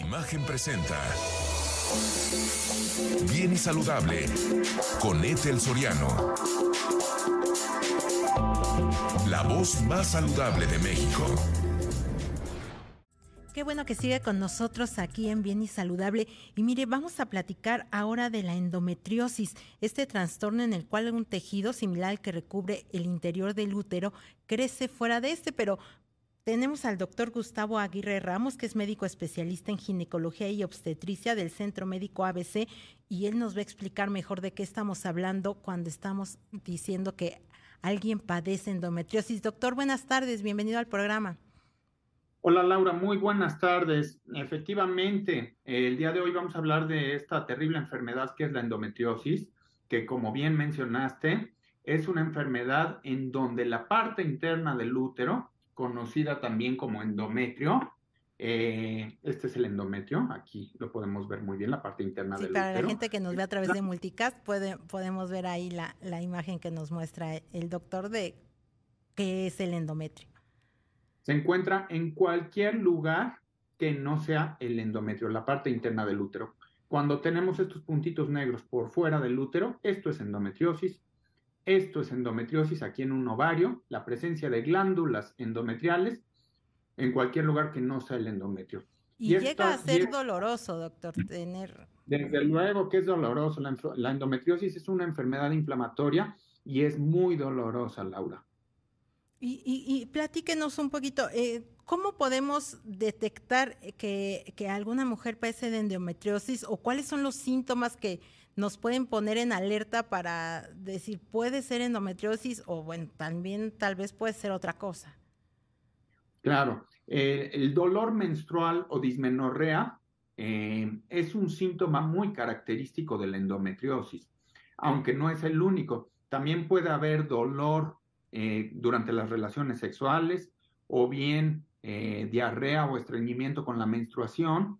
Imagen presenta. Bien y saludable con Ethel Soriano. La voz más saludable de México. Qué bueno que sigue con nosotros aquí en Bien y Saludable. Y mire, vamos a platicar ahora de la endometriosis, este trastorno en el cual un tejido similar al que recubre el interior del útero crece fuera de este, pero tenemos al doctor Gustavo Aguirre Ramos, que es médico especialista en ginecología y obstetricia del Centro Médico ABC, y él nos va a explicar mejor de qué estamos hablando cuando estamos diciendo que alguien padece endometriosis. Doctor, buenas tardes, bienvenido al programa. Hola Laura, muy buenas tardes. Efectivamente, el día de hoy vamos a hablar de esta terrible enfermedad que es la endometriosis, que como bien mencionaste, es una enfermedad en donde la parte interna del útero, conocida también como endometrio, eh, este es el endometrio, aquí lo podemos ver muy bien, la parte interna del para útero. la gente que nos ve a través de multicast, puede, podemos ver ahí la, la imagen que nos muestra el doctor de qué es el endometrio se encuentra en cualquier lugar que no sea el endometrio, la parte interna del útero. Cuando tenemos estos puntitos negros por fuera del útero, esto es endometriosis. Esto es endometriosis aquí en un ovario, la presencia de glándulas endometriales en cualquier lugar que no sea el endometrio. Y, y llega a ser doloroso, doctor, tener... Desde luego que es doloroso. La, la endometriosis es una enfermedad inflamatoria y es muy dolorosa, Laura. Y, y, y, platíquenos un poquito, eh, ¿cómo podemos detectar que, que, alguna mujer padece de endometriosis o cuáles son los síntomas que nos pueden poner en alerta para decir puede ser endometriosis o bueno, también tal vez puede ser otra cosa? Claro, eh, el dolor menstrual o dismenorrea eh, es un síntoma muy característico de la endometriosis, aunque no es el único. También puede haber dolor eh, durante las relaciones sexuales o bien eh, diarrea o estreñimiento con la menstruación.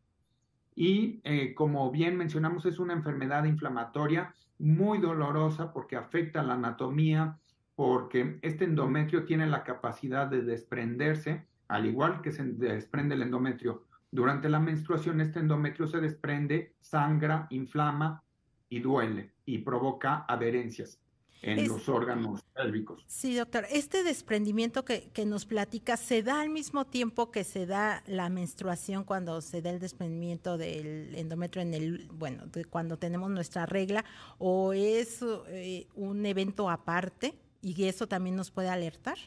Y eh, como bien mencionamos, es una enfermedad inflamatoria muy dolorosa porque afecta la anatomía, porque este endometrio tiene la capacidad de desprenderse, al igual que se desprende el endometrio. Durante la menstruación, este endometrio se desprende, sangra, inflama y duele y provoca adherencias en es, los órganos pélvicos. Sí, doctor. Este desprendimiento que, que, nos platica, ¿se da al mismo tiempo que se da la menstruación cuando se da el desprendimiento del endometrio en el, bueno, de cuando tenemos nuestra regla, o es eh, un evento aparte y eso también nos puede alertar?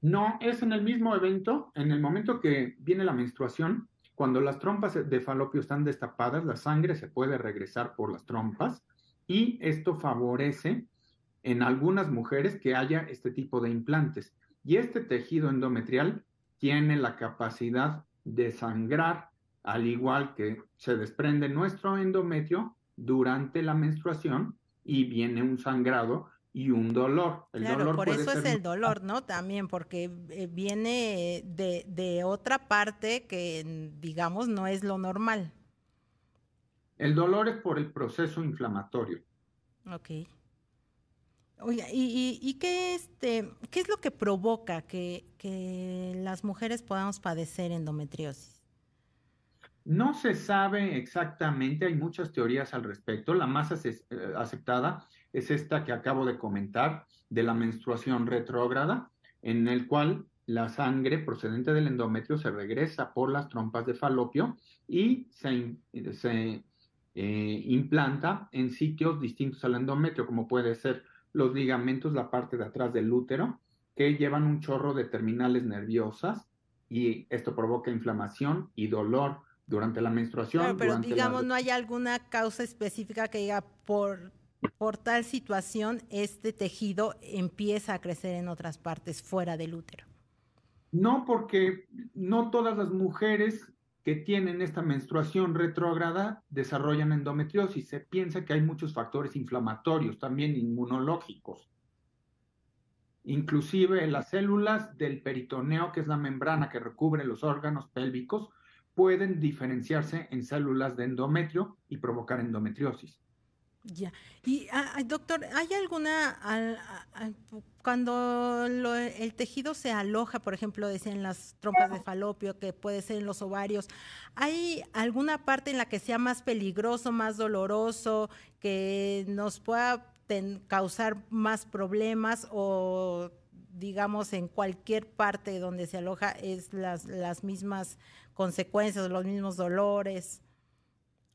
No, es en el mismo evento, en el momento que viene la menstruación, cuando las trompas de falopio están destapadas, la sangre se puede regresar por las trompas y esto favorece en algunas mujeres que haya este tipo de implantes. Y este tejido endometrial tiene la capacidad de sangrar, al igual que se desprende nuestro endometrio durante la menstruación y viene un sangrado y un dolor. El claro, dolor por eso es el dolor, ¿no? También, porque viene de, de otra parte que, digamos, no es lo normal. El dolor es por el proceso inflamatorio. Ok. Oiga, ¿y, y, y qué, este, qué es lo que provoca que, que las mujeres podamos padecer endometriosis? No se sabe exactamente, hay muchas teorías al respecto. La más aceptada es esta que acabo de comentar, de la menstruación retrógrada, en el cual la sangre procedente del endometrio se regresa por las trompas de falopio y se, se eh, implanta en sitios distintos al endometrio, como puede ser los ligamentos, la parte de atrás del útero, que llevan un chorro de terminales nerviosas y esto provoca inflamación y dolor durante la menstruación. Claro, pero digamos, la... no hay alguna causa específica que diga por, por tal situación este tejido empieza a crecer en otras partes fuera del útero. No, porque no todas las mujeres que tienen esta menstruación retrógrada desarrollan endometriosis. Se piensa que hay muchos factores inflamatorios, también inmunológicos. Inclusive las células del peritoneo, que es la membrana que recubre los órganos pélvicos, pueden diferenciarse en células de endometrio y provocar endometriosis. Ya. Y, ah, doctor, ¿hay alguna, cuando el tejido se aloja, por ejemplo, en las trompas de falopio, que puede ser en los ovarios, ¿hay alguna parte en la que sea más peligroso, más doloroso, que nos pueda causar más problemas o digamos en cualquier parte donde se aloja es las, las mismas consecuencias, los mismos dolores?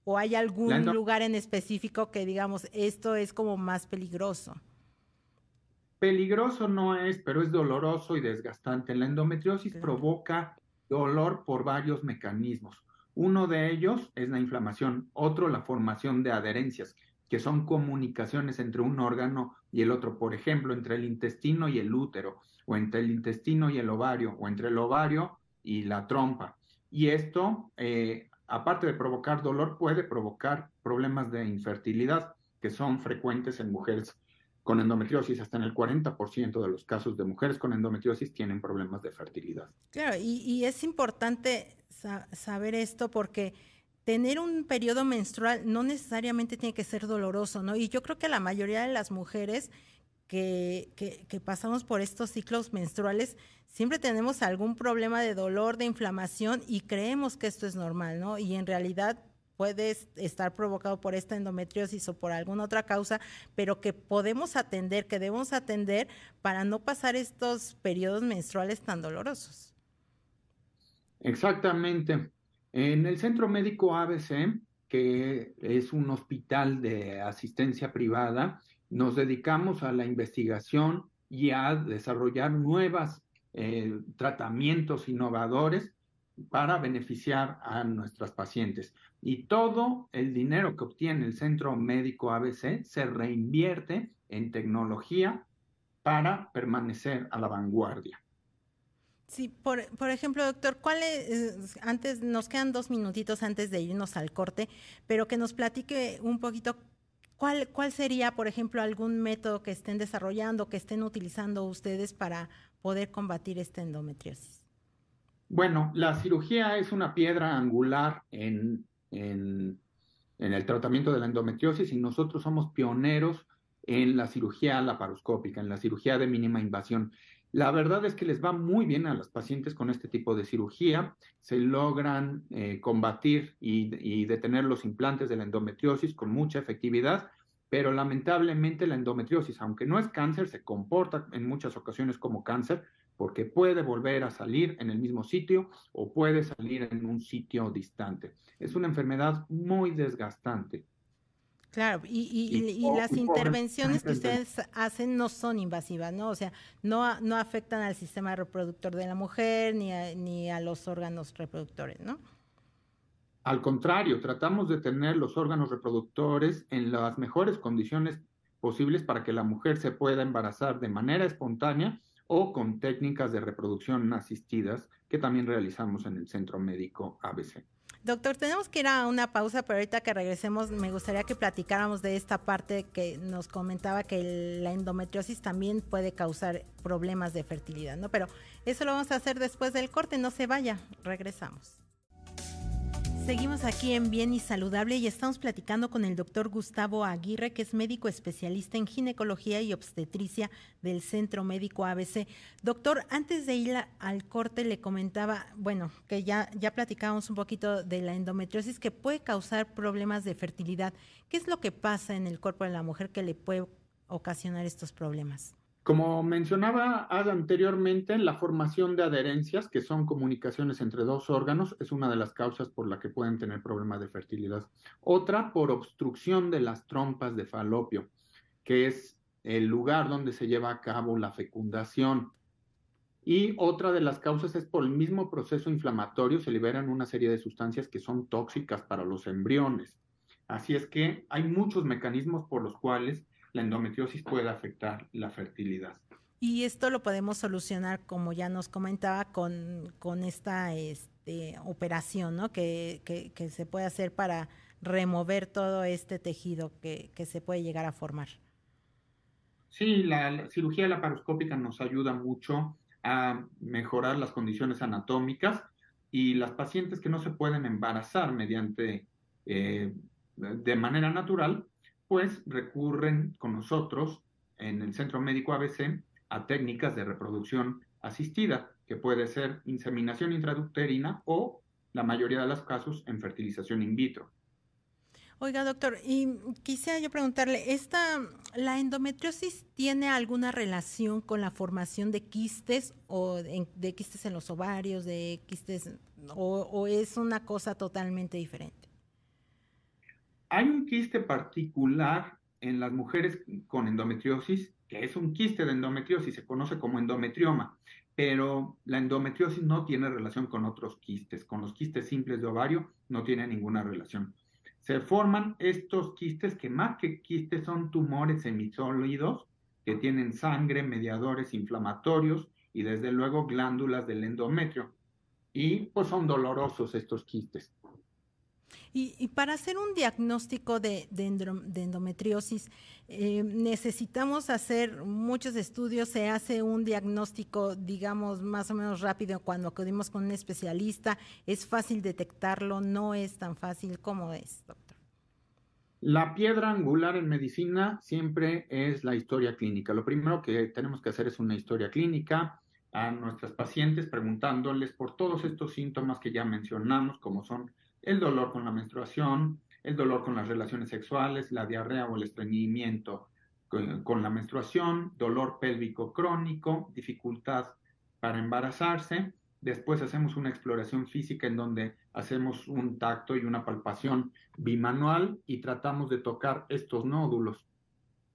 ¿O hay algún lugar en específico que digamos esto es como más peligroso? Peligroso no es, pero es doloroso y desgastante. La endometriosis provoca dolor por varios mecanismos. Uno de ellos es la inflamación, otro la formación de adherencias, que son comunicaciones entre un órgano y el otro, por ejemplo, entre el intestino y el útero, o entre el intestino y el ovario, o entre el ovario y la trompa. Y esto eh, aparte de provocar dolor, puede provocar problemas de infertilidad que son frecuentes en mujeres con endometriosis. Hasta en el 40% de los casos de mujeres con endometriosis tienen problemas de fertilidad. Claro, y, es importante saber esto porque tener un periodo menstrual no necesariamente tiene que ser doloroso, ¿no? Y yo creo que la mayoría de las mujeres que, pasamos por estos ciclos menstruales, siempre tenemos algún problema de dolor, de inflamación y creemos que esto es normal, ¿no? Y en realidad puede estar provocado por esta endometriosis o por alguna otra causa, pero que podemos atender, que debemos atender para no pasar estos periodos menstruales tan dolorosos. Exactamente. En el Centro Médico ABC, que es un hospital de asistencia privada, nos dedicamos a la investigación y a desarrollar nuevos eh, tratamientos innovadores para beneficiar a nuestras pacientes. Y todo el dinero que obtiene el Centro Médico ABC se reinvierte en tecnología para permanecer a la vanguardia. Sí, por, por ejemplo, doctor, ¿cuál es, antes, nos quedan dos minutitos antes de irnos al corte, pero que nos platique un poquito ¿Cuál, ¿Cuál sería, por ejemplo, algún método que estén desarrollando, que estén utilizando ustedes para poder combatir esta endometriosis? Bueno, la cirugía es una piedra angular en, en, en, el tratamiento de la endometriosis y nosotros somos pioneros en la cirugía laparoscópica, en la cirugía de mínima invasión. La verdad es que les va muy bien a las pacientes con este tipo de cirugía. Se logran eh, combatir y, y, detener los implantes de la endometriosis con mucha efectividad, pero lamentablemente la endometriosis, aunque no es cáncer, se comporta en muchas ocasiones como cáncer porque puede volver a salir en el mismo sitio o puede salir en un sitio distante. Es una enfermedad muy desgastante. Claro, y, las intervenciones que ustedes hacen no son invasivas, ¿no? O sea, no, no afectan al sistema reproductor de la mujer ni a, ni a los órganos reproductores, ¿no? Al contrario, tratamos de tener los órganos reproductores en las mejores condiciones posibles para que la mujer se pueda embarazar de manera espontánea o con técnicas de reproducción asistidas que también realizamos en el Centro Médico ABC. Doctor, tenemos que ir a una pausa, pero ahorita que regresemos me gustaría que platicáramos de esta parte que nos comentaba que la endometriosis también puede causar problemas de fertilidad, ¿no? Pero eso lo vamos a hacer después del corte, no se vaya, regresamos. Seguimos aquí en Bien y Saludable y estamos platicando con el doctor Gustavo Aguirre, que es médico especialista en ginecología y obstetricia del Centro Médico ABC. Doctor, antes de ir al corte le comentaba, bueno, que ya, ya platicábamos un poquito de la endometriosis que puede causar problemas de fertilidad. ¿Qué es lo que pasa en el cuerpo de la mujer que le puede ocasionar estos problemas? Como mencionaba anteriormente, la formación de adherencias, que son comunicaciones entre dos órganos, es una de las causas por la que pueden tener problemas de fertilidad. Otra, por obstrucción de las trompas de falopio, que es el lugar donde se lleva a cabo la fecundación. Y otra de las causas es por el mismo proceso inflamatorio, se liberan una serie de sustancias que son tóxicas para los embriones. Así es que hay muchos mecanismos por los cuales la endometriosis puede afectar la fertilidad. Y esto lo podemos solucionar, como ya nos comentaba, con, con esta este, operación ¿no? que, que, se puede hacer para remover todo este tejido que, que se puede llegar a formar. Sí, la, cirugía laparoscópica nos ayuda mucho a mejorar las condiciones anatómicas y las pacientes que no se pueden embarazar mediante, eh, de manera natural, pues recurren con nosotros en el Centro Médico ABC a técnicas de reproducción asistida, que puede ser inseminación intraducterina o, la mayoría de los casos, en fertilización in vitro. Oiga, doctor, y quisiera yo preguntarle, ¿esta, ¿la endometriosis tiene alguna relación con la formación de quistes o de, quistes en los ovarios, de quistes, o, es una cosa totalmente diferente? Hay un quiste particular en las mujeres con endometriosis, que es un quiste de endometriosis, se conoce como endometrioma, pero la endometriosis no tiene relación con otros quistes, con los quistes simples de ovario no tiene ninguna relación se forman estos quistes que más que quistes son tumores semisólidos que tienen sangre, mediadores inflamatorios y desde luego glándulas del endometrio. Y pues son dolorosos estos quistes. Y, para hacer un diagnóstico de, endometriosis, eh, necesitamos hacer muchos estudios, se hace un diagnóstico, digamos, más o menos rápido cuando acudimos con un especialista, es fácil detectarlo, no es tan fácil como es, doctor. La piedra angular en medicina siempre es la historia clínica. Lo primero que tenemos que hacer es una historia clínica a nuestras pacientes preguntándoles por todos estos síntomas que ya mencionamos, como son el dolor con la menstruación, el dolor con las relaciones sexuales, la diarrea o el estreñimiento con, la menstruación, dolor pélvico crónico, dificultad para embarazarse. Después hacemos una exploración física en donde hacemos un tacto y una palpación bimanual y tratamos de tocar estos nódulos.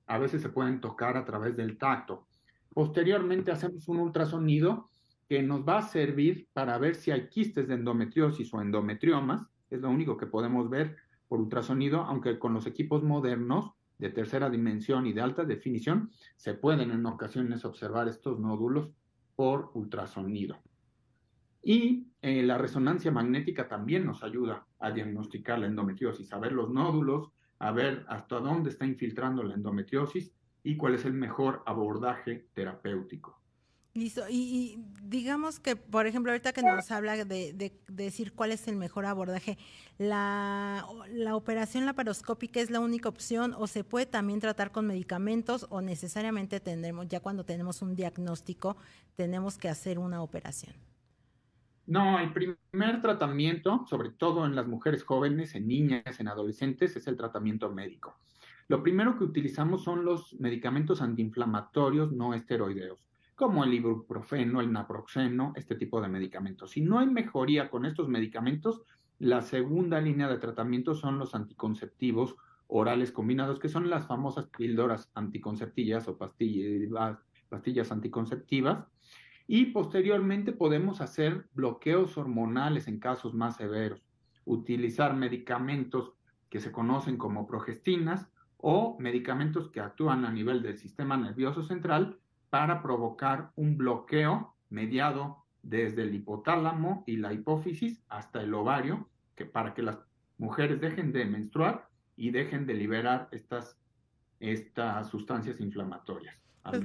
A veces se pueden tocar a través del tacto. Posteriormente hacemos un ultrasonido que nos va a servir para ver si hay quistes de endometriosis o endometriomas es lo único que podemos ver por ultrasonido, aunque con los equipos modernos de tercera dimensión y de alta definición se pueden en ocasiones observar estos nódulos por ultrasonido. Y eh, la resonancia magnética también nos ayuda a diagnosticar la endometriosis, a ver los nódulos, a ver hasta dónde está infiltrando la endometriosis y cuál es el mejor abordaje terapéutico. Listo. Y, digamos que, por ejemplo, ahorita que nos habla de, decir cuál es el mejor abordaje, la, la, operación laparoscópica es la única opción o se puede también tratar con medicamentos o necesariamente tendremos, ya cuando tenemos un diagnóstico, tenemos que hacer una operación. No, el primer tratamiento, sobre todo en las mujeres jóvenes, en niñas, en adolescentes, es el tratamiento médico. Lo primero que utilizamos son los medicamentos antiinflamatorios no esteroideos como el ibuprofeno, el naproxeno, este tipo de medicamentos. Si no hay mejoría con estos medicamentos, la segunda línea de tratamiento son los anticonceptivos orales combinados, que son las famosas píldoras anticonceptivas o pastillas, pastillas anticonceptivas. Y posteriormente podemos hacer bloqueos hormonales en casos más severos, utilizar medicamentos que se conocen como progestinas o medicamentos que actúan a nivel del sistema nervioso central para provocar un bloqueo mediado desde el hipotálamo y la hipófisis hasta el ovario, que para que las mujeres dejen de menstruar y dejen de liberar estas, estas sustancias inflamatorias. Pues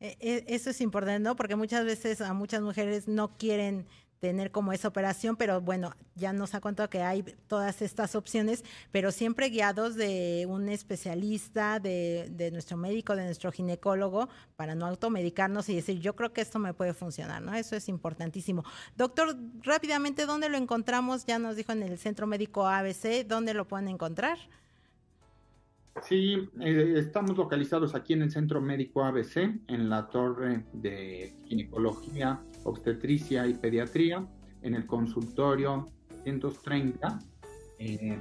e, e, eso es importante, ¿no? Porque muchas veces a muchas mujeres no quieren tener como esa operación, pero bueno, ya nos ha contado que hay todas estas opciones, pero siempre guiados de un especialista, de, de nuestro médico, de nuestro ginecólogo, para no automedicarnos y decir, yo creo que esto me puede funcionar, ¿no? Eso es importantísimo. Doctor, rápidamente, ¿dónde lo encontramos? Ya nos dijo en el Centro Médico ABC, ¿dónde lo pueden encontrar? Sí, eh, estamos localizados aquí en el Centro Médico ABC, en la torre de ginecología, obstetricia y pediatría, en el consultorio 130, eh,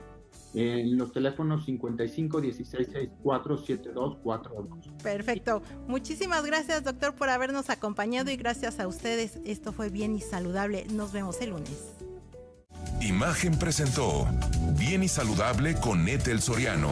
en los teléfonos 55 16 64 72 42. Perfecto. Muchísimas gracias, doctor, por habernos acompañado y gracias a ustedes. Esto fue bien y saludable. Nos vemos el lunes. Imagen presentó Bien y Saludable con Etel Soriano